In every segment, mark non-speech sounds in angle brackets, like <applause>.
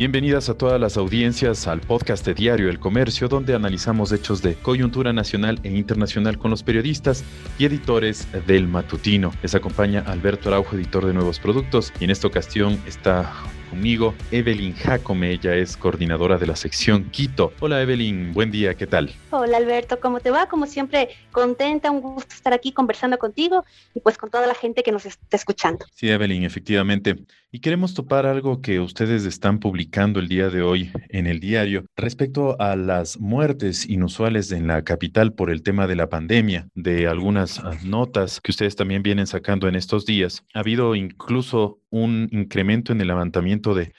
Bienvenidas a todas las audiencias al podcast de Diario El Comercio, donde analizamos hechos de coyuntura nacional e internacional con los periodistas y editores del matutino. Les acompaña Alberto Araujo, editor de Nuevos Productos, y en esta ocasión está conmigo Evelyn Jacome, ella es coordinadora de la sección Quito. Hola Evelyn, buen día, ¿qué tal? Hola Alberto, ¿cómo te va? Como siempre, contenta, un gusto estar aquí conversando contigo y pues con toda la gente que nos está escuchando. Sí, Evelyn, efectivamente. Y queremos topar algo que ustedes están publicando el día de hoy en el diario respecto a las muertes inusuales en la capital por el tema de la pandemia, de algunas notas que ustedes también vienen sacando en estos días. Ha habido incluso un incremento en el levantamiento de,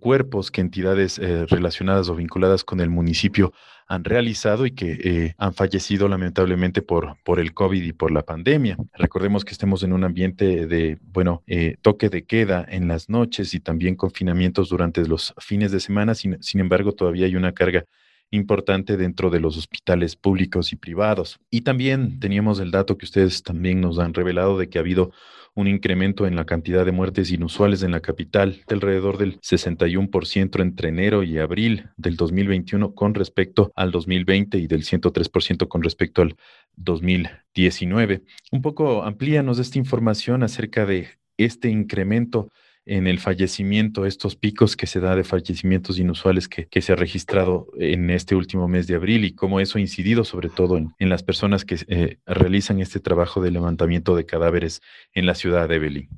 cuerpos que entidades eh, relacionadas o vinculadas con el municipio han realizado y que eh, han fallecido lamentablemente por, por el COVID y por la pandemia. Recordemos que estemos en un ambiente de, bueno, eh, toque de queda en las noches y también confinamientos durante los fines de semana. Sin, sin embargo, todavía hay una carga importante dentro de los hospitales públicos y privados. Y también teníamos el dato que ustedes también nos han revelado de que ha habido un incremento en la cantidad de muertes inusuales en la capital de alrededor del 61% entre enero y abril del 2021 con respecto al 2020 y del 103% con respecto al 2019. Un poco amplíanos esta información acerca de este incremento en el fallecimiento, estos picos que se da de fallecimientos inusuales que, se ha registrado en este último mes de abril y cómo eso ha incidido sobre todo en, las personas que eh, realizan este trabajo de levantamiento de cadáveres en la ciudad de Evelyn.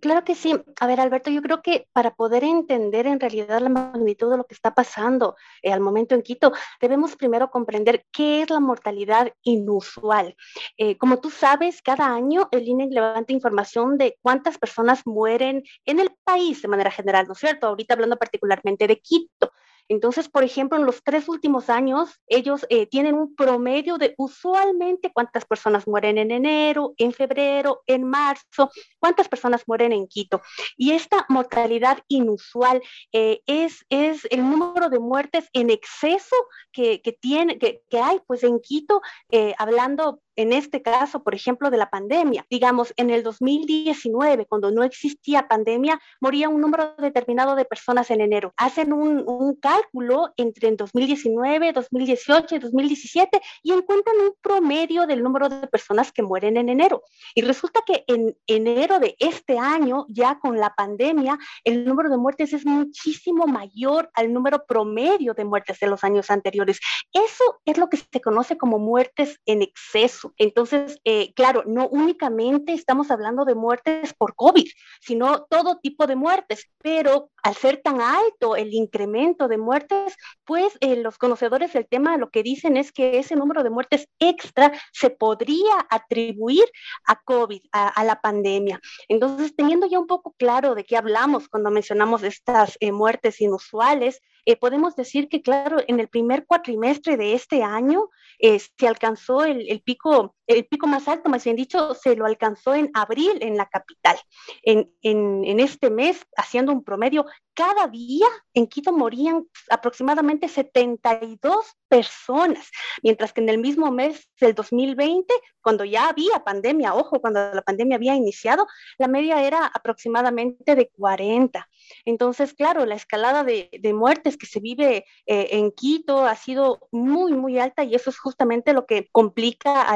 Claro que sí. A ver, Alberto, yo creo que para poder entender en realidad la magnitud de lo que está pasando eh, al momento en Quito, debemos primero comprender qué es la mortalidad inusual. Eh, como tú sabes, cada año el INE levanta información de cuántas personas mueren en el país de manera general, ¿no es cierto? Ahorita hablando particularmente de Quito. Entonces, por ejemplo, en los tres últimos años, ellos eh, tienen un promedio de usualmente cuántas personas mueren en enero, en febrero, en marzo, cuántas personas mueren en Quito. Y esta mortalidad inusual eh, es, es el número de muertes en exceso que, tiene, que, hay pues en Quito, eh, hablando en este caso, por ejemplo, de la pandemia. Digamos, en el 2019, cuando no existía pandemia, moría un número determinado de personas en enero. Hacen un, cálculo entre el 2019, 2018 y 2017 y encuentran un promedio del número de personas que mueren en enero. Y resulta que en enero de este año, ya con la pandemia, el número de muertes es muchísimo mayor al número promedio de muertes de los años anteriores. Eso es lo que se conoce como muertes en exceso entonces, eh, claro, no únicamente estamos hablando de muertes por COVID, sino todo tipo de muertes, pero al ser tan alto el incremento de muertes, pues eh, los conocedores del tema lo que dicen es que ese número de muertes extra se podría atribuir a COVID, a, la pandemia. Entonces, teniendo ya un poco claro de qué hablamos cuando mencionamos estas eh, muertes inusuales, podemos decir que, claro, en el primer cuatrimestre de este año se alcanzó el pico el pico más alto, más bien dicho, se lo alcanzó en abril en la capital. En, en, este mes, haciendo un promedio, cada día en Quito morían aproximadamente 72 personas, mientras que en el mismo mes del 2020, cuando ya había pandemia, ojo, cuando la pandemia había iniciado, la media era aproximadamente de 40. Entonces, claro, la escalada de, muertes que se vive eh, en Quito ha sido muy, muy alta y eso es justamente lo que complica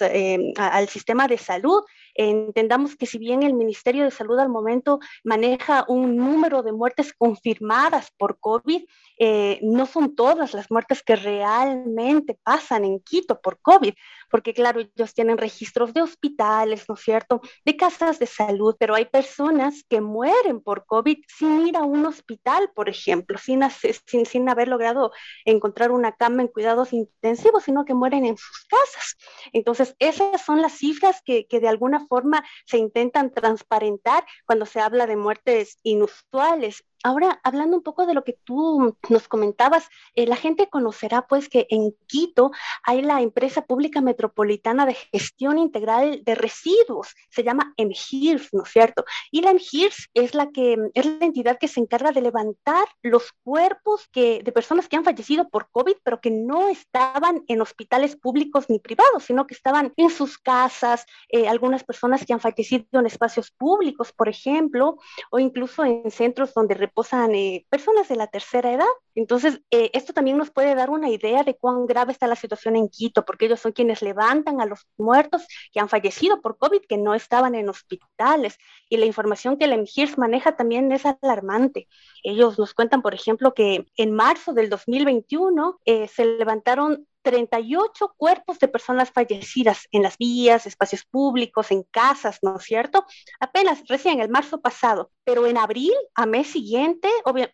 eh, al sistema de salud entendamos que si bien el Ministerio de Salud al momento maneja un número de muertes confirmadas por COVID, eh, no son todas las muertes que realmente pasan en Quito por COVID, porque claro, ellos tienen registros de hospitales, ¿no es cierto?, de casas de salud, pero hay personas que mueren por COVID sin ir a un hospital, por ejemplo, sin, sin, sin haber logrado encontrar una cama en cuidados intensivos, sino que mueren en sus casas. Entonces, esas son las cifras que, que de alguna forma se intentan transparentar cuando se habla de muertes inusuales. Ahora, hablando un poco de lo que tú nos comentabas, eh, la gente conocerá pues que en Quito hay la empresa pública metropolitana de gestión integral de residuos, se llama EMGIRS, ¿no es cierto? Y la EMGIRS es la que es la entidad que se encarga de levantar los cuerpos que, de personas que han fallecido por COVID, pero que no estaban en hospitales públicos ni privados, sino que estaban en sus casas, eh, algunas personas que han fallecido en espacios públicos, por ejemplo, o incluso en centros donde reposan eh, personas de la tercera edad. Entonces, eh, esto también nos puede dar una idea de cuán grave está la situación en Quito, porque ellos son quienes levantan a los muertos que han fallecido por COVID, que no estaban en hospitales. Y la información que el MGIRS maneja también es alarmante. Ellos nos cuentan, por ejemplo, que en marzo del 2021 eh, se levantaron 38 cuerpos de personas fallecidas en las vías, espacios públicos, en casas, ¿no es cierto? Apenas recién el marzo pasado, pero en abril, a mes siguiente,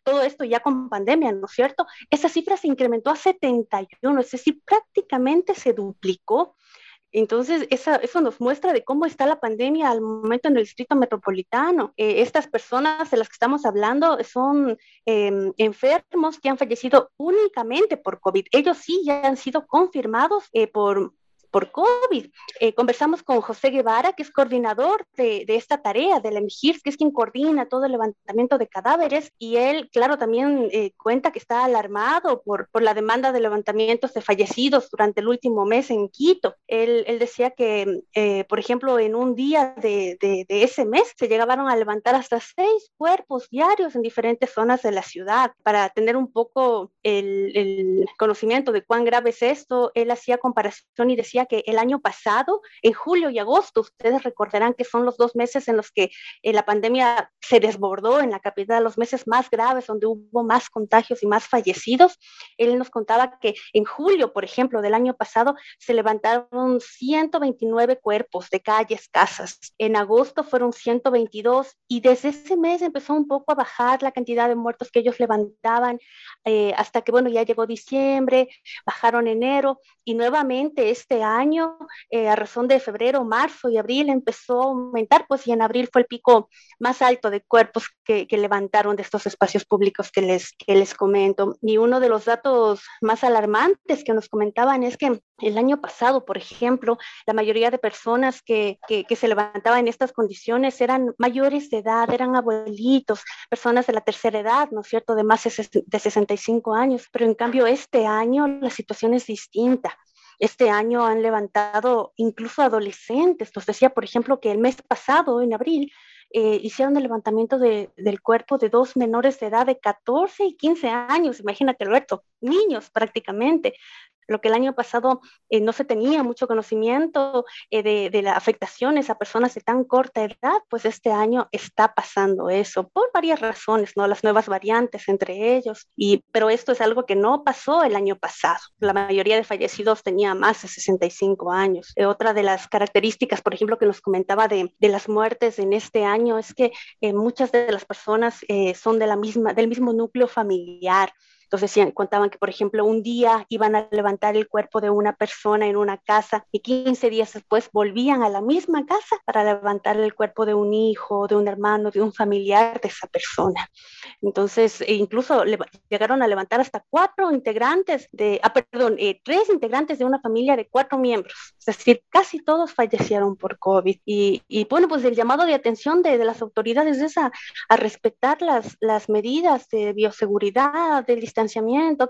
todo esto ya con pandemia, ¿no es cierto? Esa cifra se incrementó a 71, es decir, prácticamente se duplicó. Entonces, eso nos muestra de cómo está la pandemia al momento en el distrito metropolitano. Eh, estas personas de las que estamos hablando son em, enfermos que han fallecido únicamente por COVID. Ellos sí ya han sido confirmados eh, por por COVID. Eh, conversamos con José Guevara, que es coordinador de, esta tarea del MGIRS, que es quien coordina todo el levantamiento de cadáveres, y él, claro, también eh, cuenta que está alarmado por, por la demanda de levantamientos de fallecidos durante el último mes en Quito. Él, él decía que, eh, por ejemplo, en un día de, de, ese mes se llegaban a levantar hasta seis cuerpos diarios en diferentes zonas de la ciudad. Para tener un poco el, el conocimiento de cuán grave es esto, él hacía comparación y decía que el año pasado, en julio y agosto, ustedes recordarán que son los dos meses en los que eh, la pandemia se desbordó en la capital, los meses más graves, donde hubo más contagios y más fallecidos. Él nos contaba que en julio, por ejemplo, del año pasado, se levantaron 129 cuerpos de calles, casas. En agosto fueron 122 y desde ese mes empezó un poco a bajar la cantidad de muertos que ellos levantaban eh, hasta que, bueno, ya llegó diciembre, bajaron enero y nuevamente este año, eh, a razón de febrero, marzo y abril, empezó a aumentar, pues y en abril fue el pico más alto de cuerpos que, levantaron de estos espacios públicos que les, que les comento. Y uno de los datos más alarmantes que nos comentaban es que el año pasado, por ejemplo, la mayoría de personas que, que, que se levantaban en estas condiciones eran mayores de edad, eran abuelitos, personas de la tercera edad, ¿no es cierto?, de más de 65 años. Pero en cambio, este año la situación es distinta. Este año han levantado incluso adolescentes. Nos decía, por ejemplo, que el mes pasado, en abril, eh, hicieron el levantamiento del cuerpo de dos menores de edad de 14 y 15 años. Imagínate, Alberto, niños prácticamente lo que el año pasado eh, no se tenía mucho conocimiento eh, de, de las afectaciones a personas de tan corta edad, pues este año está pasando eso por varias razones, ¿no? Las nuevas variantes entre ellos, y, pero esto es algo que no pasó el año pasado. La mayoría de fallecidos tenía más de 65 años. Eh, otra de las características, por ejemplo, que nos comentaba de, de las muertes en este año es que muchas de las personas son de la misma, del mismo núcleo familiar. Entonces contaban que, por ejemplo, un día iban a levantar el cuerpo de una persona en una casa y 15 días después volvían a la misma casa para levantar el cuerpo de un hijo, de un hermano, de un familiar de esa persona. Entonces, e incluso llegaron a levantar hasta cuatro integrantes de, ah, perdón, eh, tres integrantes de una familia de cuatro miembros. Es decir, casi todos fallecieron por COVID. Y, y bueno, pues el llamado de atención de, de las autoridades es a, a respetar las, las medidas de bioseguridad, del distanciamiento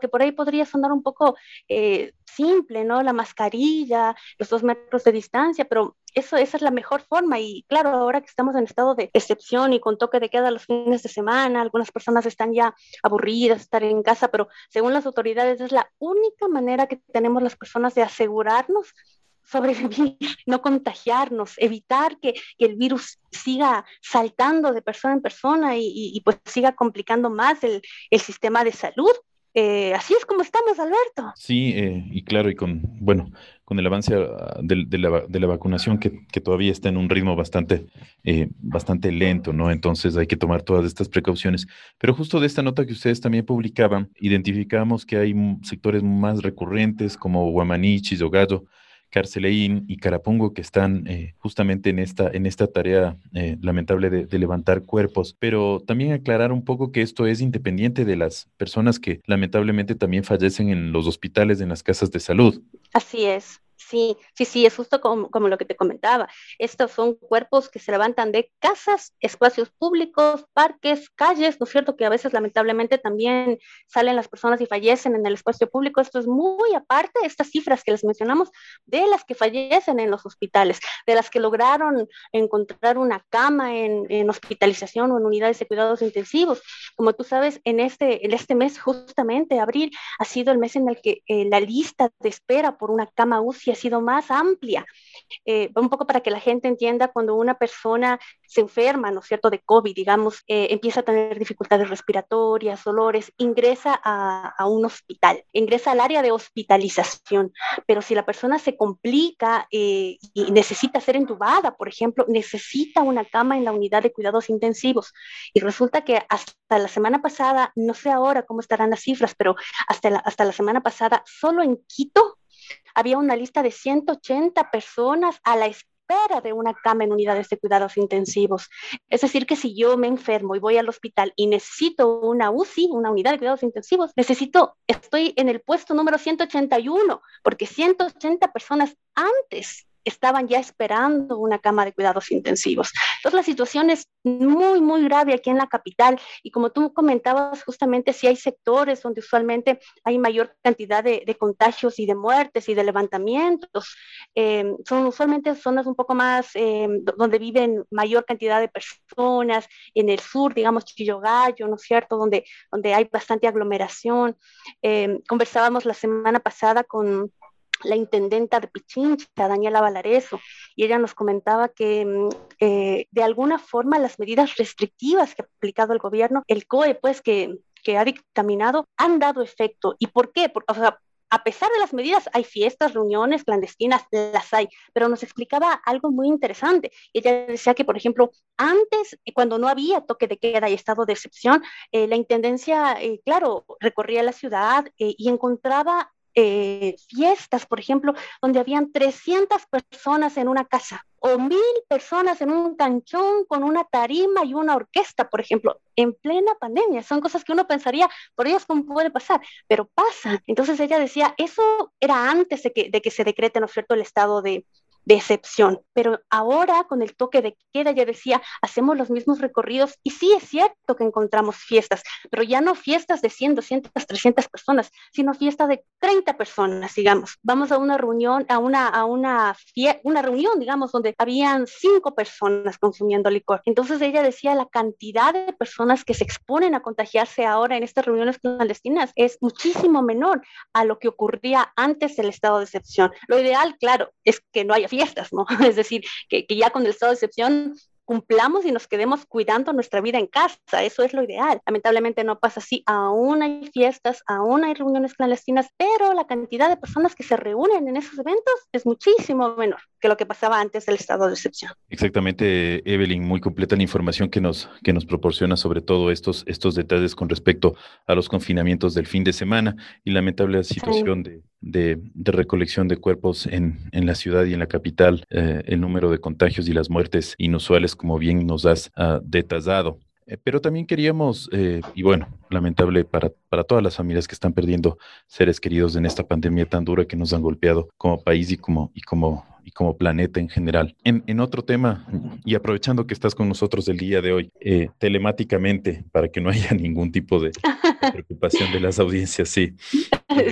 que por ahí podría sonar un poco eh, simple, ¿no? La mascarilla, los dos metros de distancia, pero eso, esa es la mejor forma. Y claro, ahora que estamos en estado de excepción y con toque de queda los fines de semana, algunas personas están ya aburridas estar en casa, pero según las autoridades es la única manera que tenemos las personas de asegurarnos sobrevivir, <laughs> no contagiarnos, evitar que, que, el virus siga saltando de persona en persona y, y, pues siga complicando más el, el sistema de salud. Eh, así es como estamos, Alberto. Sí, eh, y claro, y con, bueno, con el avance ah, de, de, la, de la, vacunación que, que, todavía está en un ritmo bastante, eh, bastante lento, ¿no? Entonces hay que tomar todas estas precauciones. Pero justo de esta nota que ustedes también publicaban, identificamos que hay sectores más recurrentes como Guamanichis o Gallo, Carceleín y Carapungo que están eh, justamente en esta, en esta tarea eh, lamentable de, de, levantar cuerpos, pero también aclarar un poco que esto es independiente de las personas que lamentablemente también fallecen en los hospitales, en las casas de salud. Así es. Sí, sí, sí, es justo como, como, lo que te comentaba. Estos son cuerpos que se levantan de casas, espacios públicos, parques, calles, ¿no es cierto? Que a veces lamentablemente también salen las personas y fallecen en el espacio público. Esto es muy aparte, estas cifras que les mencionamos, de las que fallecen en los hospitales, de las que lograron encontrar una cama en, en hospitalización o en unidades de cuidados intensivos. Como tú sabes, en este, en este mes, justamente abril, ha sido el mes en el que eh, la lista de espera por una cama UCI sido más amplia. Eh, un poco para que la gente entienda, cuando una persona se enferma, ¿no es cierto?, de COVID, digamos, eh, empieza a tener dificultades respiratorias, dolores, ingresa a, a, un hospital, ingresa al área de hospitalización. Pero si la persona se complica y necesita ser entubada, por ejemplo, necesita una cama en la unidad de cuidados intensivos. Y resulta que hasta la semana pasada, no sé ahora cómo estarán las cifras, pero hasta la, hasta la semana pasada, solo en Quito había una lista de 180 personas a la espera de una cama en unidades de cuidados intensivos. Es decir, que si yo me enfermo y voy al hospital y necesito una UCI, una unidad de cuidados intensivos, necesito, estoy en el puesto número 181, porque 180 personas antes estaban ya esperando una cama de cuidados intensivos. Entonces la situación es muy, muy grave aquí en la capital y como tú comentabas, justamente si hay sectores donde usualmente hay mayor cantidad de, contagios y de muertes y de levantamientos, eh, son usualmente zonas un poco más eh, donde viven mayor cantidad de personas, en el sur, digamos, Chillogallo, ¿no es cierto?, donde, donde hay bastante aglomeración. Eh, conversábamos la semana pasada con la intendenta de Pichincha, Daniela Valareso, y ella nos comentaba que mm, eh, de alguna forma las medidas restrictivas que ha aplicado el gobierno, el COE, pues que, que ha dictaminado, han dado efecto. ¿Y por qué? O sea, a pesar de las medidas, hay fiestas, reuniones clandestinas, las hay, pero nos explicaba algo muy interesante. Ella decía que, por ejemplo, antes, cuando no había toque de queda y estado de excepción, eh, la Intendencia, eh, claro, recorría la ciudad y encontraba eh, fiestas, por ejemplo, donde habían 300 personas en una casa o mil personas en un canchón con una tarima y una orquesta, por ejemplo, en plena pandemia. Son cosas que uno pensaría, por ellas cómo puede pasar, pero pasa. Entonces ella decía, eso era antes de que, de que se decrete, ¿no es cierto?, el estado de, de excepción. Pero ahora con el toque de queda, ya decía, hacemos los mismos recorridos y sí es cierto que encontramos fiestas, pero ya no fiestas de 100, 200, 300 personas, sino fiestas de 30 personas, digamos. Vamos a una reunión, a una, a una, una reunión, digamos, donde habían cinco personas consumiendo licor. Entonces ella decía, la cantidad de personas que se exponen a contagiarse ahora en estas reuniones clandestinas es muchísimo menor a lo que ocurría antes del estado de excepción. Lo ideal, claro, es que no haya fiestas, ¿no? <laughs> Es decir, que, que ya con el estado de excepción cumplamos y nos quedemos cuidando nuestra vida en casa. Eso es lo ideal. Lamentablemente no pasa así. Aún hay fiestas, aún hay reuniones clandestinas, pero la cantidad de personas que se reúnen en esos eventos es muchísimo menor que lo que pasaba antes del estado de excepción. Exactamente, Evelyn, muy completa la información que nos, que nos proporciona sobre todo estos, estos detalles con respecto a los confinamientos del fin de semana y lamentable situación sí. de, de, de, recolección de cuerpos en, en, la ciudad y en la capital, eh, el número de contagios y las muertes inusuales, como bien nos has uh, detallado. Eh, pero también queríamos, eh, y bueno, lamentable para, para todas las familias que están perdiendo seres queridos en esta pandemia tan dura que nos han golpeado como país y como, y como y como planeta en general. En, en, otro tema, y aprovechando que estás con nosotros el día de hoy, eh, telemáticamente, para que no <laughs> haya ningún tipo de, de <laughs> preocupación de las audiencias, sí.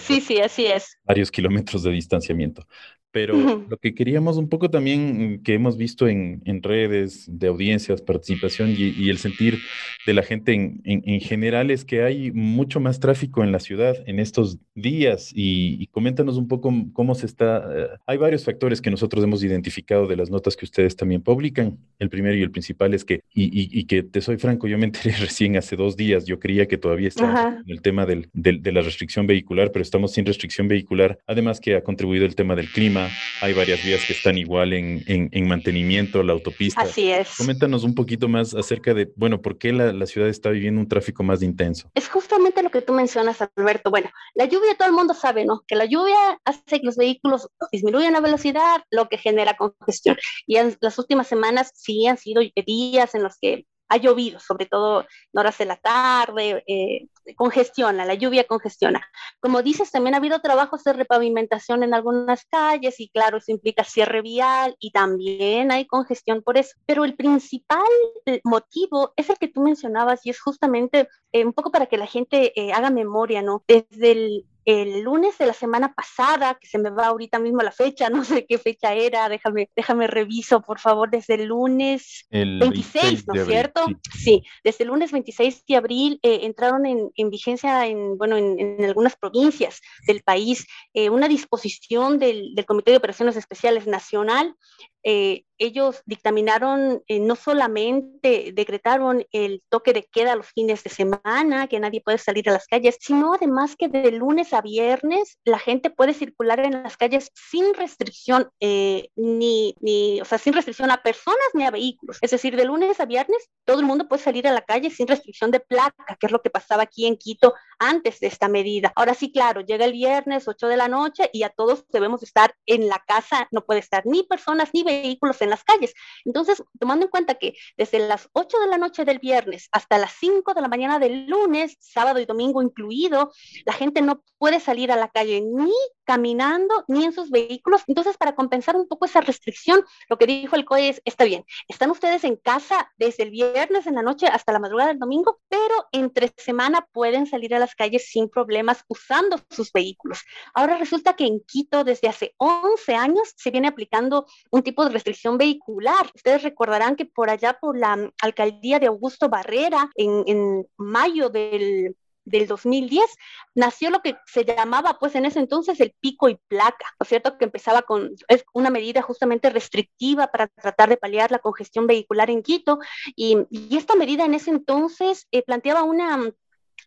Sí, sí, así es. Varios kilómetros de distanciamiento. Pero <laughs> lo que queríamos un poco también que hemos visto en, en redes de audiencias, participación y, y, el sentir de la gente en, en, en, general es que hay mucho más tráfico en la ciudad en estos días y, y coméntanos un poco cómo se está. Uh, hay varios factores que nosotros hemos identificado de las notas que ustedes también publican. El primero y el principal es que, y, y que te soy franco, yo me enteré <laughs> recién hace dos días, yo creía que todavía estaba en el tema del, del, de la restricción vehicular, pero estamos sin restricción vehicular, además que ha contribuido el tema del clima hay varias vías que están igual en, en, en, mantenimiento, la autopista. Así es. Coméntanos un poquito más acerca de, bueno, ¿por qué la, la, ciudad está viviendo un tráfico más intenso? Es justamente lo que tú mencionas, Alberto. Bueno, la lluvia todo el mundo sabe, ¿no? Que la lluvia hace que los vehículos disminuyan la velocidad, lo que genera congestión. Y en las últimas semanas sí han sido días en los que ha llovido, sobre todo en horas de la tarde, eh, congestiona, la lluvia congestiona. Como dices, también ha habido trabajos de repavimentación en algunas calles y claro, eso implica cierre vial y también hay congestión por eso. Pero el principal eh, motivo es el que tú mencionabas y es justamente eh, un poco para que la gente eh, haga memoria, ¿no? Desde el el lunes de la semana pasada, que se me va ahorita mismo la fecha, <laughs> no sé qué fecha era, déjame, déjame reviso, por favor, desde el lunes 26, ¿no es cierto? Sí. desde el lunes 26 de abril eh, entraron en, vigencia en, bueno, en, algunas provincias del país eh, una disposición del, del Comité de Operaciones Especiales Nacional eh, ellos dictaminaron, eh, no solamente decretaron el toque de queda los fines de semana, que nadie puede salir a las calles, sino además que de lunes a viernes la gente puede circular en las calles sin restricción, eh, ni, ni, o sea, sin restricción a personas ni a vehículos. Es decir, de lunes a viernes todo el mundo puede salir a la calle sin restricción de placa, que es lo que pasaba aquí en Quito antes de esta medida. Ahora sí, claro, llega el viernes 8 de la noche y a todos debemos estar en la casa, no puede estar ni personas ni vehículos en las calles. Entonces, tomando en cuenta que desde las 8 de la noche del viernes hasta las 5 de la mañana del lunes, sábado y domingo incluido, la gente no puede salir a la calle ni caminando ni en sus vehículos. Entonces, para compensar un poco esa restricción, lo que dijo el COE es, está bien, están ustedes en casa desde el viernes en la noche hasta la madrugada del domingo, pero entre semana pueden salir a las calles sin problemas usando sus vehículos. Ahora resulta que en Quito desde hace 11 años se viene aplicando un tipo de restricción vehicular. Ustedes recordarán que por allá por la alcaldía de Augusto Barrera, en, en mayo del del 2010, nació lo que se llamaba, pues en ese entonces, el pico y placa, ¿no es cierto? Que empezaba con, es una medida justamente restrictiva para tratar de paliar la congestión vehicular en Quito, y, esta medida en ese entonces eh, planteaba una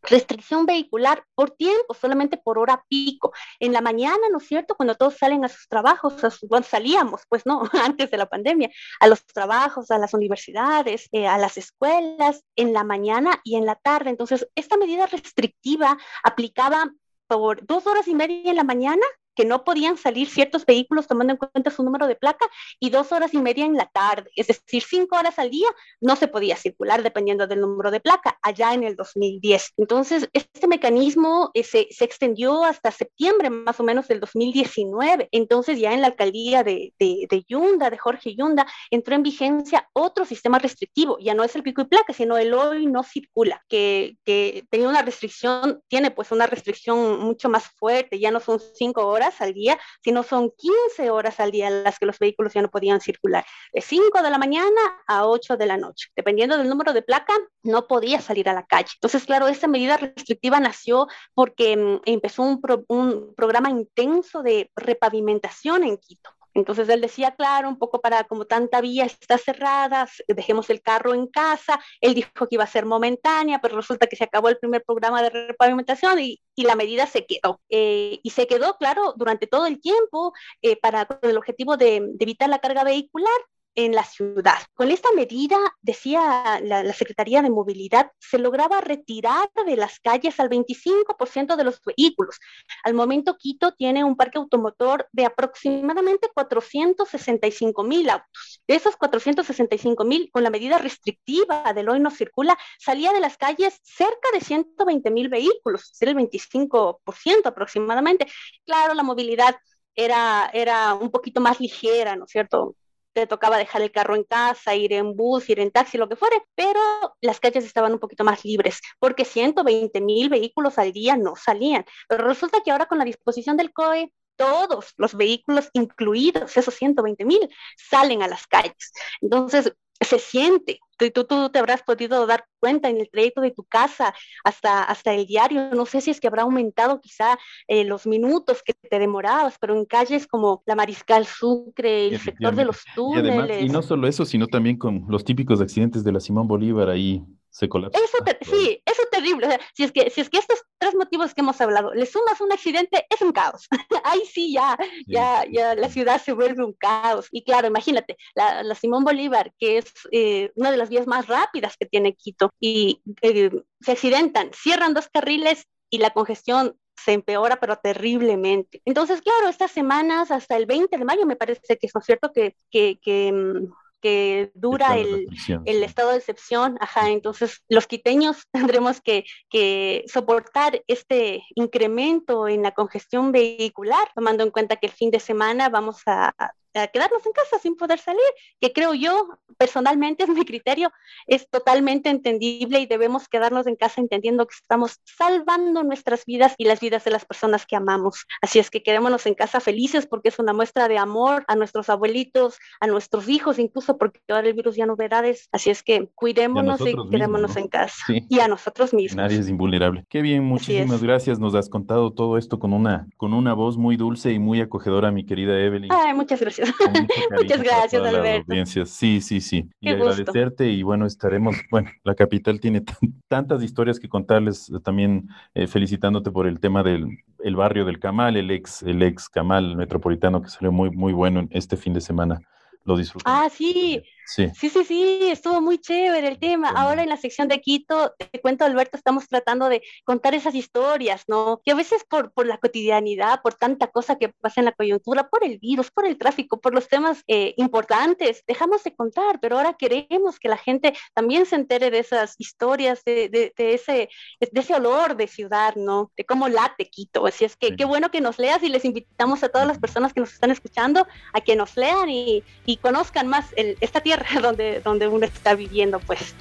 restricción vehicular por tiempo, solamente por hora pico. En la mañana, ¿no es cierto? Cuando todos salen a sus trabajos, cuando salíamos, pues no, <laughs> antes de la pandemia, a los trabajos, a las universidades, eh, a las escuelas, en la mañana y en la tarde. Entonces, esta medida restrictiva aplicaba por dos horas y media en la mañana que no podían salir ciertos vehículos tomando en cuenta su número de placa y dos horas y media en la tarde, es decir, cinco horas al día no se podía circular dependiendo del número de placa, allá en el 2010. Entonces, este mecanismo eh, se, se, extendió hasta septiembre más o menos del 2019. Entonces, ya en la alcaldía de, de, de, Yunda, de Jorge Yunda, entró en vigencia otro sistema restrictivo, ya no es el pico y placa, sino el hoy no circula, que, que tenía una restricción, tiene pues una restricción mucho más fuerte, ya no son cinco horas al día, sino son 15 horas al día las que los vehículos ya no podían circular. De 5 de la mañana a 8 de la noche. Dependiendo del número de placa, no podía salir a la calle. Entonces, claro, esta medida restrictiva nació porque mm, empezó un, un programa intenso de repavimentación en Quito. Entonces él decía, claro, un poco para como tanta vía está cerrada, dejemos el carro en casa. Él dijo que iba a ser momentánea, pero resulta que se acabó el primer programa de repavimentación y, la medida se quedó. Eh, y se quedó, claro, durante todo el tiempo eh, para con el objetivo de evitar la carga vehicular en la ciudad. Con esta medida, decía la, Secretaría de Movilidad, se lograba retirar de las calles al 25% de los vehículos. Al momento, Quito tiene un parque automotor de aproximadamente 465 mil autos. De esos 465 mil, con la medida restrictiva del hoy no circula, salía de las calles cerca de 120 mil vehículos, es el 25% aproximadamente. Claro, la movilidad era, era un poquito más ligera, ¿no es cierto? Te tocaba dejar el carro en casa, ir en bus, ir en taxi, lo que fuere, pero las calles estaban un poquito más libres, porque 120 mil vehículos al día no salían. Pero resulta que ahora con la disposición del COE, todos los vehículos, incluidos esos 120 mil, salen a las calles. Entonces, se siente. Tú, tú, te habrás podido dar cuenta en el trayecto de tu casa hasta, hasta el diario. No sé si es que habrá aumentado quizá eh, los minutos que te demorabas, pero en calles como la Mariscal Sucre, el sector de los túneles. Y, y no solo eso, sino también con los típicos accidentes de la Simón Bolívar ahí se colapsa. Eso sí, eso es terrible. O sea, si, es que, si es que estos tres motivos que hemos hablado, le sumas un accidente, es un caos. <laughs> Ahí sí ya, ya, ya la ciudad se vuelve un caos. Y claro, imagínate, la, la Simón Bolívar, que es eh, una de las vías más rápidas que tiene Quito, y eh, se accidentan, cierran dos carriles y la congestión se empeora, pero terriblemente. Entonces, claro, estas semanas hasta el 20 de mayo me parece que es cierto que, que, que mm, que dura el, el, estado de excepción, ajá, entonces los quiteños <laughs> tendremos que, que soportar este incremento en la congestión vehicular, tomando en cuenta que el fin de semana vamos a a quedarnos en casa sin poder salir, que creo yo, personalmente, es mi criterio, es totalmente entendible y debemos quedarnos en casa entendiendo que estamos salvando nuestras vidas y las vidas de las personas que amamos. Así es que quedémonos en casa felices porque es una muestra de amor a nuestros abuelitos, a nuestros hijos, incluso porque ahora el virus ya no verades. Así es que cuidémonos y, quedémonos en casa. Y a nosotros mismos. Nadie es invulnerable. Qué bien, muchísimas gracias. Nos has contado todo esto con una, con una voz muy dulce y muy acogedora, mi querida Evelyn. Ay, muchas gracias. <laughs> Muchas gracias, Alberto. Sí, sí, sí. y agradecerte y bueno, estaremos, bueno, la capital tiene tantas historias que contarles, eh, también eh, felicitándote por el tema del el barrio del Camal, el ex, el ex Camal metropolitano que salió muy, muy bueno este fin de semana. Lo disfruté. Ah, sí. Sí. sí, sí, estuvo muy chévere el tema. Ahora en la sección de Quito, te cuento, Alberto, estamos tratando de contar esas historias, ¿no? Que a veces por, por la cotidianidad, por tanta cosa que pasa en la coyuntura, por el virus, por el tráfico, por los temas eh, importantes, dejamos de contar, pero ahora queremos que la gente también se entere de esas historias, de, de, ese, de ese olor de ciudad, ¿no? De cómo late Quito. Así es que qué bueno que nos leas y les invitamos a todas las personas que nos están escuchando a que nos lean y, y conozcan más el, esta tierra <laughs> donde, donde uno está viviendo, pues.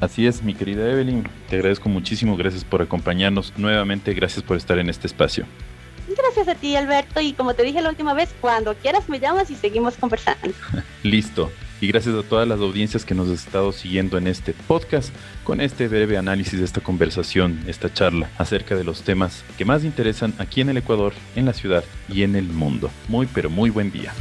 Así es, mi querida Evelyn, te agradezco muchísimo, gracias por acompañarnos nuevamente, gracias por estar en este espacio. Gracias a ti, Alberto, y como te dije la última vez, cuando quieras me llamas y seguimos conversando. <laughs> Listo. Y gracias a todas las audiencias que nos han estado siguiendo en este podcast con este breve análisis de esta conversación, esta charla acerca de los temas que más interesan aquí en el Ecuador, en la ciudad y en el mundo. Muy pero muy buen día.